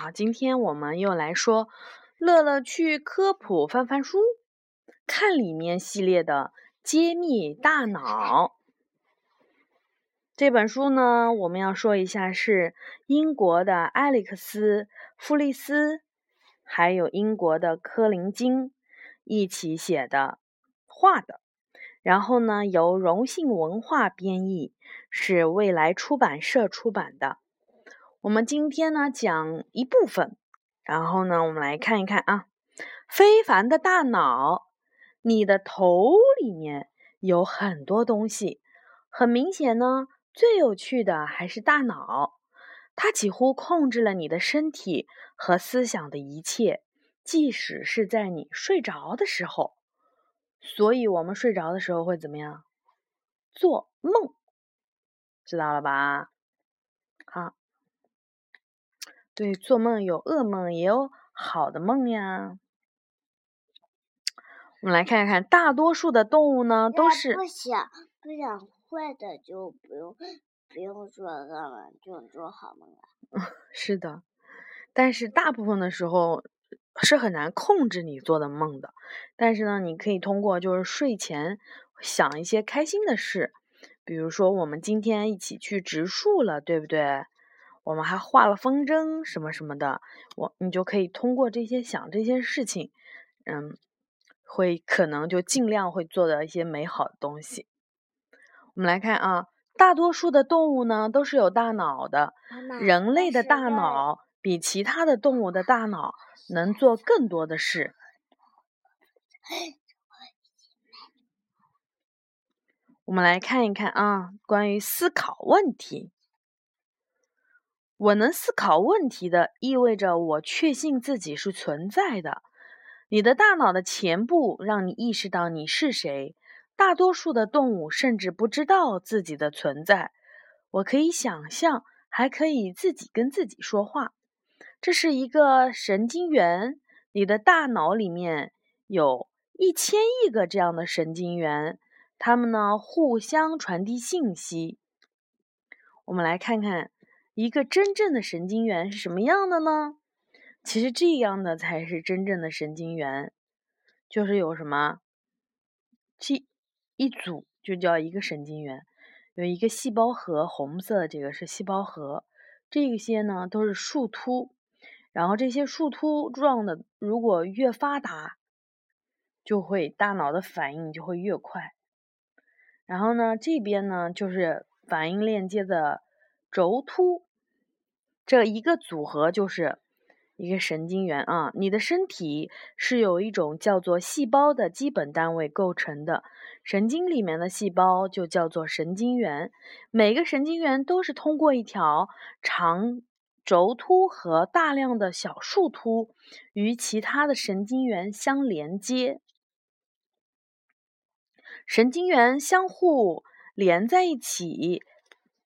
好，今天我们又来说乐乐去科普翻翻书，看里面系列的揭秘大脑。这本书呢，我们要说一下是英国的艾利克斯·弗利斯，还有英国的科林金一起写的画的。然后呢，由荣幸文化编译，是未来出版社出版的。我们今天呢讲一部分，然后呢，我们来看一看啊，非凡的大脑，你的头里面有很多东西，很明显呢，最有趣的还是大脑，它几乎控制了你的身体和思想的一切，即使是在你睡着的时候。所以，我们睡着的时候会怎么样？做梦，知道了吧？好。对，做梦有噩梦，也有好的梦呀。我们来看一看，大多数的动物呢，都是不想不想坏的就不用不用做噩梦，就做好梦了。是的，但是大部分的时候是很难控制你做的梦的。但是呢，你可以通过就是睡前想一些开心的事，比如说我们今天一起去植树了，对不对？我们还画了风筝什么什么的，我你就可以通过这些想这些事情，嗯，会可能就尽量会做到一些美好的东西。我们来看啊，大多数的动物呢都是有大脑的，人类的大脑比其他的动物的大脑能做更多的事。我们来看一看啊，关于思考问题。我能思考问题的，意味着我确信自己是存在的。你的大脑的前部让你意识到你是谁。大多数的动物甚至不知道自己的存在。我可以想象，还可以自己跟自己说话。这是一个神经元。你的大脑里面有一千亿个这样的神经元，它们呢互相传递信息。我们来看看。一个真正的神经元是什么样的呢？其实这样的才是真正的神经元，就是有什么，这一组就叫一个神经元，有一个细胞核，红色的这个是细胞核，这些呢都是树突，然后这些树突状的如果越发达，就会大脑的反应就会越快，然后呢这边呢就是反应链接的轴突。这一个组合就是一个神经元啊！你的身体是由一种叫做细胞的基本单位构成的，神经里面的细胞就叫做神经元。每个神经元都是通过一条长轴突和大量的小树突与其他的神经元相连接，神经元相互连在一起，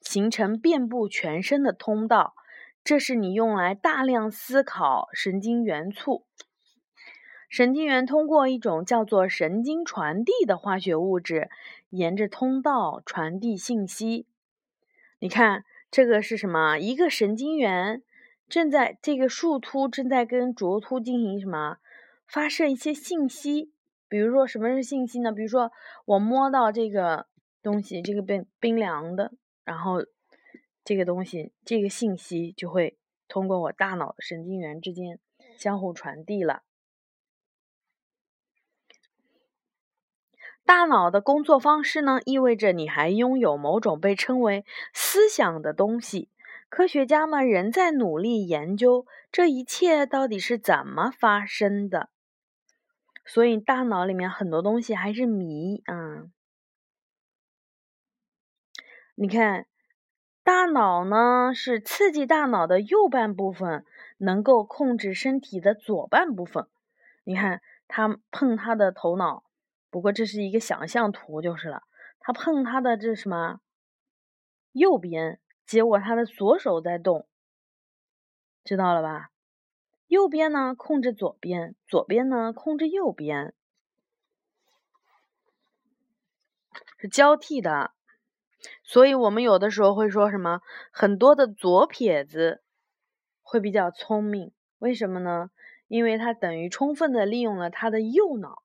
形成遍布全身的通道。这是你用来大量思考神经元簇。神经元通过一种叫做神经传递的化学物质，沿着通道传递信息。你看，这个是什么？一个神经元正在这个树突正在跟轴突进行什么？发射一些信息。比如说，什么是信息呢？比如说，我摸到这个东西，这个冰冰凉的，然后。这个东西，这个信息就会通过我大脑的神经元之间相互传递了。大脑的工作方式呢，意味着你还拥有某种被称为思想的东西。科学家们仍在努力研究这一切到底是怎么发生的。所以，大脑里面很多东西还是谜啊。你看。大脑呢是刺激大脑的右半部分，能够控制身体的左半部分。你看，他碰他的头脑，不过这是一个想象图就是了。他碰他的这什么右边，结果他的左手在动，知道了吧？右边呢控制左边，左边呢控制右边，是交替的。所以，我们有的时候会说什么？很多的左撇子会比较聪明。为什么呢？因为它等于充分的利用了他的右脑，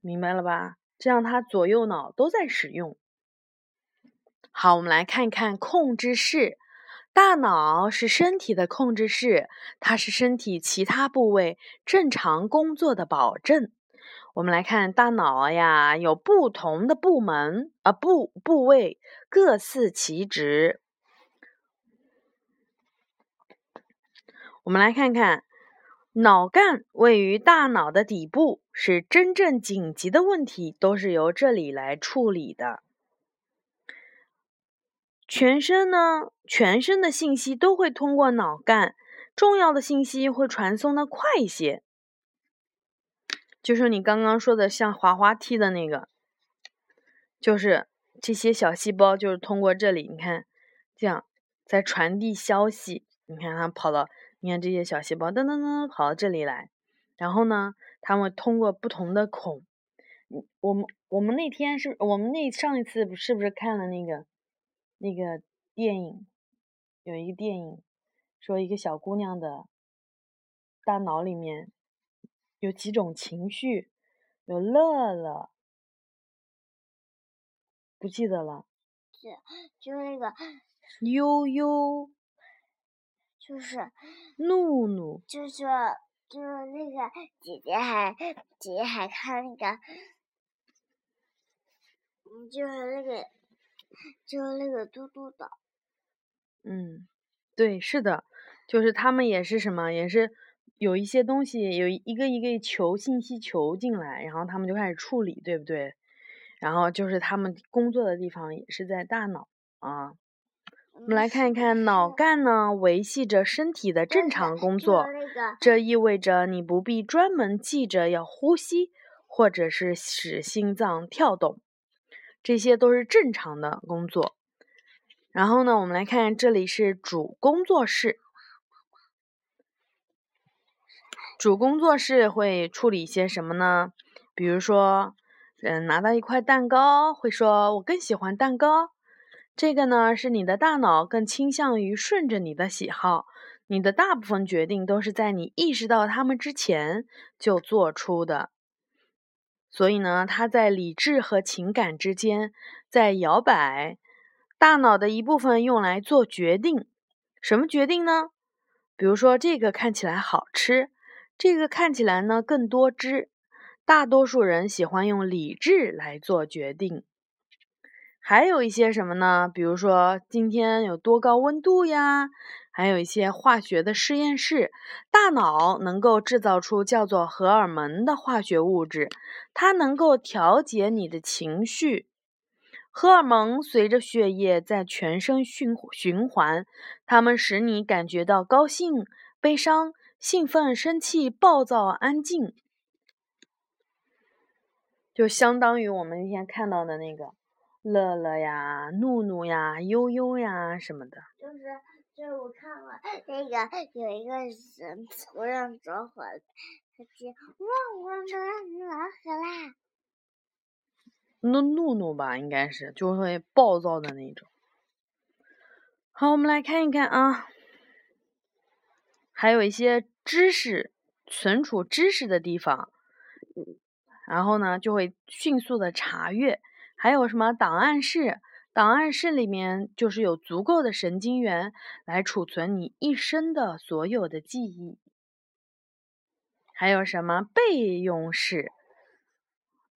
明白了吧？这样他左右脑都在使用。好，我们来看一看控制室。大脑是身体的控制室，它是身体其他部位正常工作的保证。我们来看大脑呀，有不同的部门啊部部位，各司其职。我们来看看，脑干位于大脑的底部，是真正紧急的问题都是由这里来处理的。全身呢，全身的信息都会通过脑干，重要的信息会传送的快一些。就是你刚刚说的像滑滑梯的那个，就是这些小细胞就是通过这里，你看这样在传递消息。你看它跑到，你看这些小细胞噔噔噔跑到这里来，然后呢，它们通过不同的孔。我们我们那天是我们那上一次是不是看了那个？那个电影有一个电影，说一个小姑娘的大脑里面有几种情绪，有乐乐，不记得了。是，就是那个 悠悠，就是怒怒，就是就是那个姐姐还姐姐还看那个，嗯，就是那个。就是那个嘟嘟的，嗯，对，是的，就是他们也是什么，也是有一些东西，有一个一个球信息球进来，然后他们就开始处理，对不对？然后就是他们工作的地方也是在大脑啊。我们来看一看，脑干呢维系着身体的正常工 作，这意味着你不必专门记着要呼吸，或者是使心脏跳动。这些都是正常的工作。然后呢，我们来看，这里是主工作室。主工作室会处理一些什么呢？比如说，嗯，拿到一块蛋糕，会说“我更喜欢蛋糕”。这个呢，是你的大脑更倾向于顺着你的喜好。你的大部分决定都是在你意识到它们之前就做出的。所以呢，它在理智和情感之间在摇摆。大脑的一部分用来做决定，什么决定呢？比如说，这个看起来好吃，这个看起来呢更多汁。大多数人喜欢用理智来做决定。还有一些什么呢？比如说，今天有多高温度呀？还有一些化学的实验室，大脑能够制造出叫做荷尔蒙的化学物质，它能够调节你的情绪。荷尔蒙随着血液在全身循循环，它们使你感觉到高兴、悲伤、兴奋、生气、暴躁、安静，就相当于我们那天看到的那个乐乐呀、怒怒呀、悠悠呀什么的。就是。就是我看过那个有一个人突然着火，他接哇我们老死啦！那怒怒吧，应该是就会暴躁的那种。好，我们来看一看啊，还有一些知识存储知识的地方，然后呢就会迅速的查阅，还有什么档案室。档案室里面就是有足够的神经元来储存你一生的所有的记忆。还有什么备用室？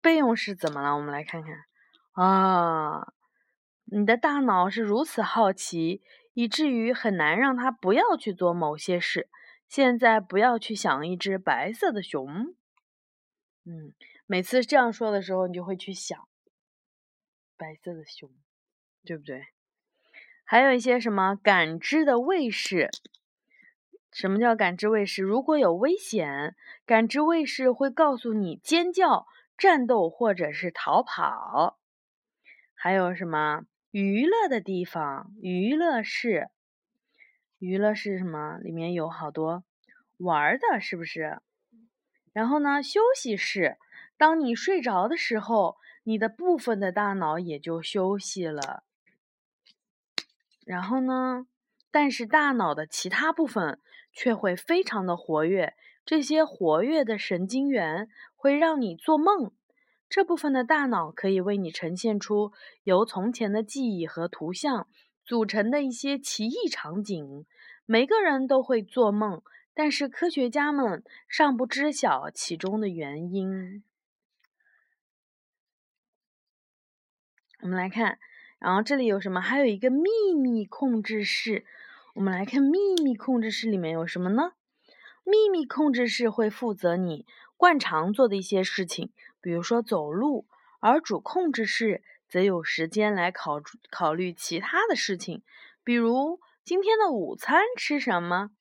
备用室怎么了？我们来看看啊，你的大脑是如此好奇，以至于很难让它不要去做某些事。现在不要去想一只白色的熊。嗯，每次这样说的时候，你就会去想白色的熊。对不对？还有一些什么感知的卫士？什么叫感知卫士？如果有危险，感知卫士会告诉你尖叫、战斗或者是逃跑。还有什么娱乐的地方？娱乐室，娱乐是什么？里面有好多玩的，是不是？然后呢，休息室，当你睡着的时候，你的部分的大脑也就休息了。然后呢，但是大脑的其他部分却会非常的活跃。这些活跃的神经元会让你做梦。这部分的大脑可以为你呈现出由从前的记忆和图像组成的一些奇异场景。每个人都会做梦，但是科学家们尚不知晓其中的原因。我们来看，然后这里有什么？还有一个秘密控制室。我们来看秘密控制室里面有什么呢？秘密控制室会负责你惯常做的一些事情，比如说走路，而主控制室则有时间来考考虑其他的事情，比如今天的午餐吃什么。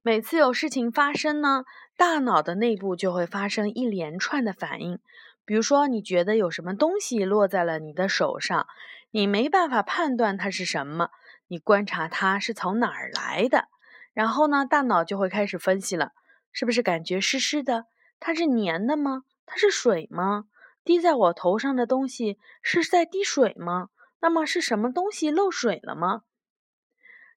每次有事情发生呢，大脑的内部就会发生一连串的反应。比如说，你觉得有什么东西落在了你的手上，你没办法判断它是什么，你观察它是从哪儿来的，然后呢，大脑就会开始分析了，是不是感觉湿湿的？它是粘的吗？它是水吗？滴在我头上的东西是在滴水吗？那么是什么东西漏水了吗？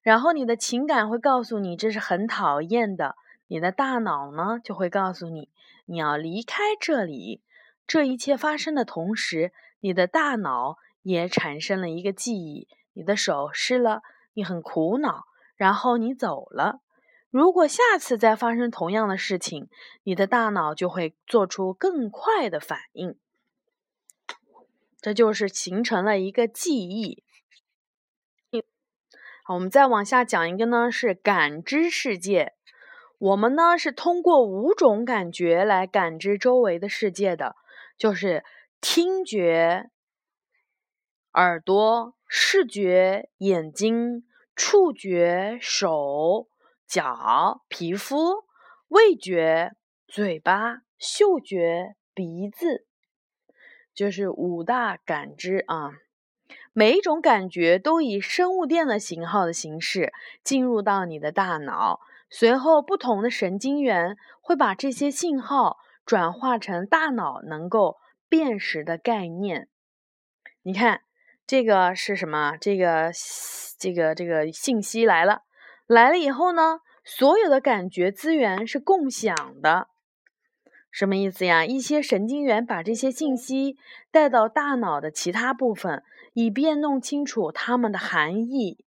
然后你的情感会告诉你这是很讨厌的，你的大脑呢就会告诉你你要离开这里。这一切发生的同时，你的大脑也产生了一个记忆：你的手湿了，你很苦恼，然后你走了。如果下次再发生同样的事情，你的大脑就会做出更快的反应。这就是形成了一个记忆。好，我们再往下讲一个呢，是感知世界。我们呢是通过五种感觉来感知周围的世界的。就是听觉、耳朵、视觉、眼睛、触觉、手、脚、皮肤、味觉、嘴巴、嗅觉、鼻子，就是五大感知啊。每一种感觉都以生物电的型号的形式进入到你的大脑，随后不同的神经元会把这些信号。转化成大脑能够辨识的概念。你看，这个是什么？这个、这个、这个信息来了，来了以后呢，所有的感觉资源是共享的。什么意思呀？一些神经元把这些信息带到大脑的其他部分，以便弄清楚它们的含义。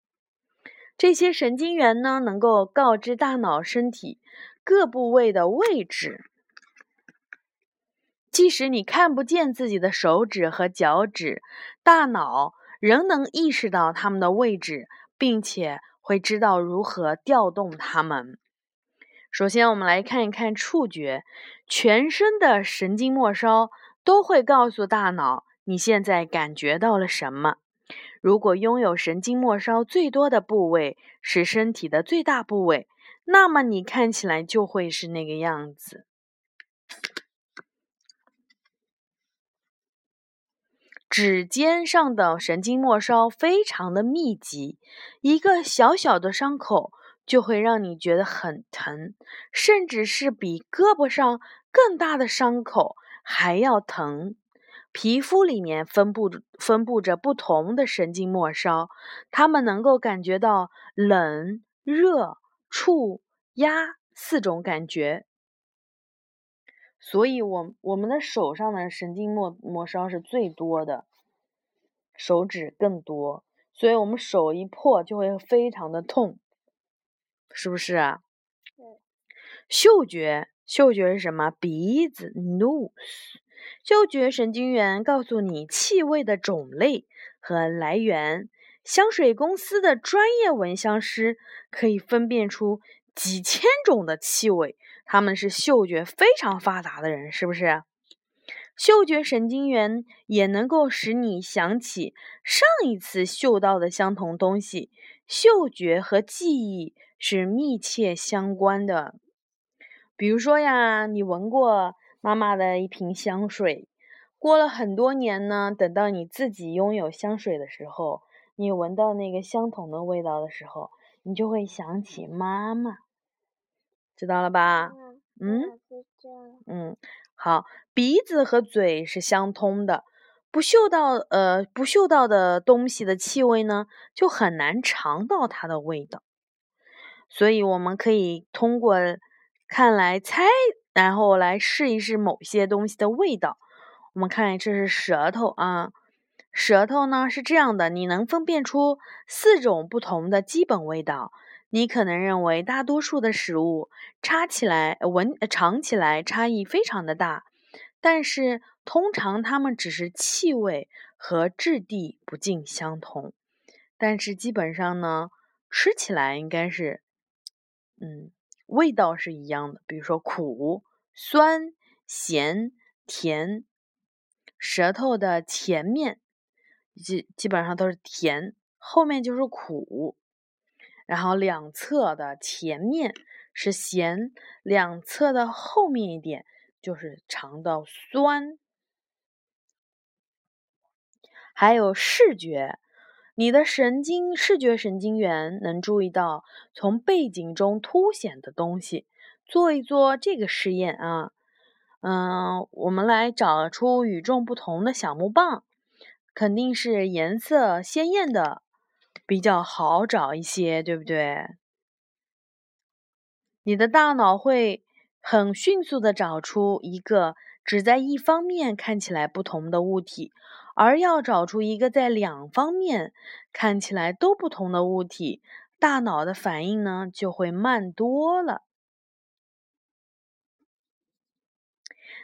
这些神经元呢，能够告知大脑身体各部位的位置。即使你看不见自己的手指和脚趾，大脑仍能意识到它们的位置，并且会知道如何调动它们。首先，我们来看一看触觉，全身的神经末梢都会告诉大脑你现在感觉到了什么。如果拥有神经末梢最多的部位是身体的最大部位，那么你看起来就会是那个样子。指尖上的神经末梢非常的密集，一个小小的伤口就会让你觉得很疼，甚至是比胳膊上更大的伤口还要疼。皮肤里面分布分布着不同的神经末梢，它们能够感觉到冷、热、触、压四种感觉。所以，我我们的手上的神经末末梢是最多的，手指更多，所以我们手一破就会非常的痛，是不是啊？嗅觉，嗅觉是什么？鼻子，nose。嗅觉神经元告诉你气味的种类和来源。香水公司的专业闻香师可以分辨出几千种的气味。他们是嗅觉非常发达的人，是不是？嗅觉神经元也能够使你想起上一次嗅到的相同东西。嗅觉和记忆是密切相关的。比如说呀，你闻过妈妈的一瓶香水，过了很多年呢，等到你自己拥有香水的时候，你闻到那个相同的味道的时候，你就会想起妈妈。知道了吧？嗯，嗯，好，鼻子和嘴是相通的，不嗅到呃不嗅到的东西的气味呢，就很难尝到它的味道。所以我们可以通过看来猜，然后来试一试某些东西的味道。我们看，这是舌头啊，舌头呢是这样的，你能分辨出四种不同的基本味道。你可能认为大多数的食物插起来闻尝起来差异非常的大，但是通常它们只是气味和质地不尽相同。但是基本上呢，吃起来应该是。嗯，味道是一样的，比如说苦、酸、咸、甜，舌头的前面基基本上都是甜，后面就是苦，然后两侧的前面是咸，两侧的后面一点就是尝到酸，还有视觉。你的神经视觉神经元能注意到从背景中凸显的东西。做一做这个实验啊，嗯，我们来找出与众不同的小木棒，肯定是颜色鲜艳的比较好找一些，对不对？你的大脑会很迅速的找出一个只在一方面看起来不同的物体。而要找出一个在两方面看起来都不同的物体，大脑的反应呢就会慢多了。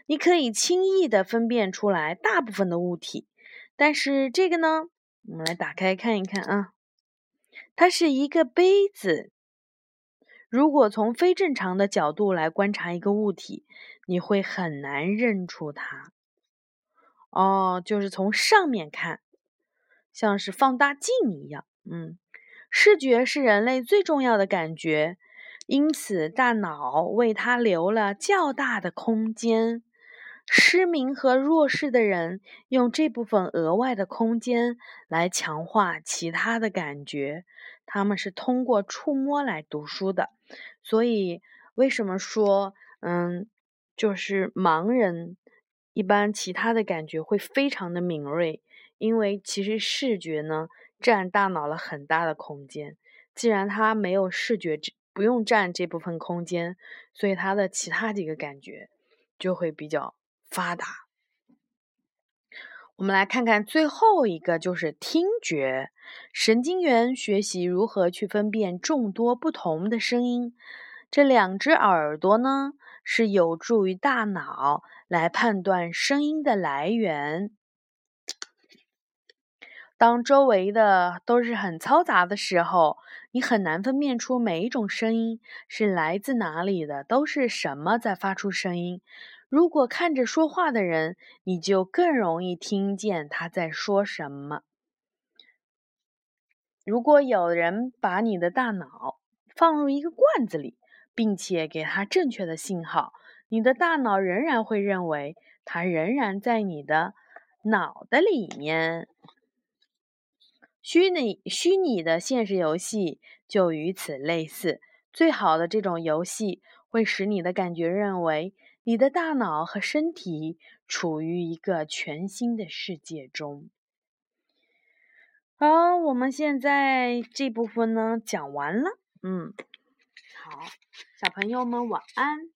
你可以轻易的分辨出来大部分的物体，但是这个呢，我们来打开看一看啊，它是一个杯子。如果从非正常的角度来观察一个物体，你会很难认出它。哦，就是从上面看，像是放大镜一样。嗯，视觉是人类最重要的感觉，因此大脑为它留了较大的空间。失明和弱视的人用这部分额外的空间来强化其他的感觉。他们是通过触摸来读书的，所以为什么说，嗯，就是盲人。一般其他的感觉会非常的敏锐，因为其实视觉呢占大脑了很大的空间。既然它没有视觉，不用占这部分空间，所以它的其他几个感觉就会比较发达。我们来看看最后一个，就是听觉神经元学习如何去分辨众多不同的声音。这两只耳朵呢？是有助于大脑来判断声音的来源。当周围的都是很嘈杂的时候，你很难分辨出每一种声音是来自哪里的，都是什么在发出声音。如果看着说话的人，你就更容易听见他在说什么。如果有人把你的大脑放入一个罐子里，并且给它正确的信号，你的大脑仍然会认为它仍然在你的脑袋里面。虚拟虚拟的现实游戏就与此类似。最好的这种游戏会使你的感觉认为你的大脑和身体处于一个全新的世界中。好，我们现在这部分呢讲完了，嗯。好，小朋友们晚安。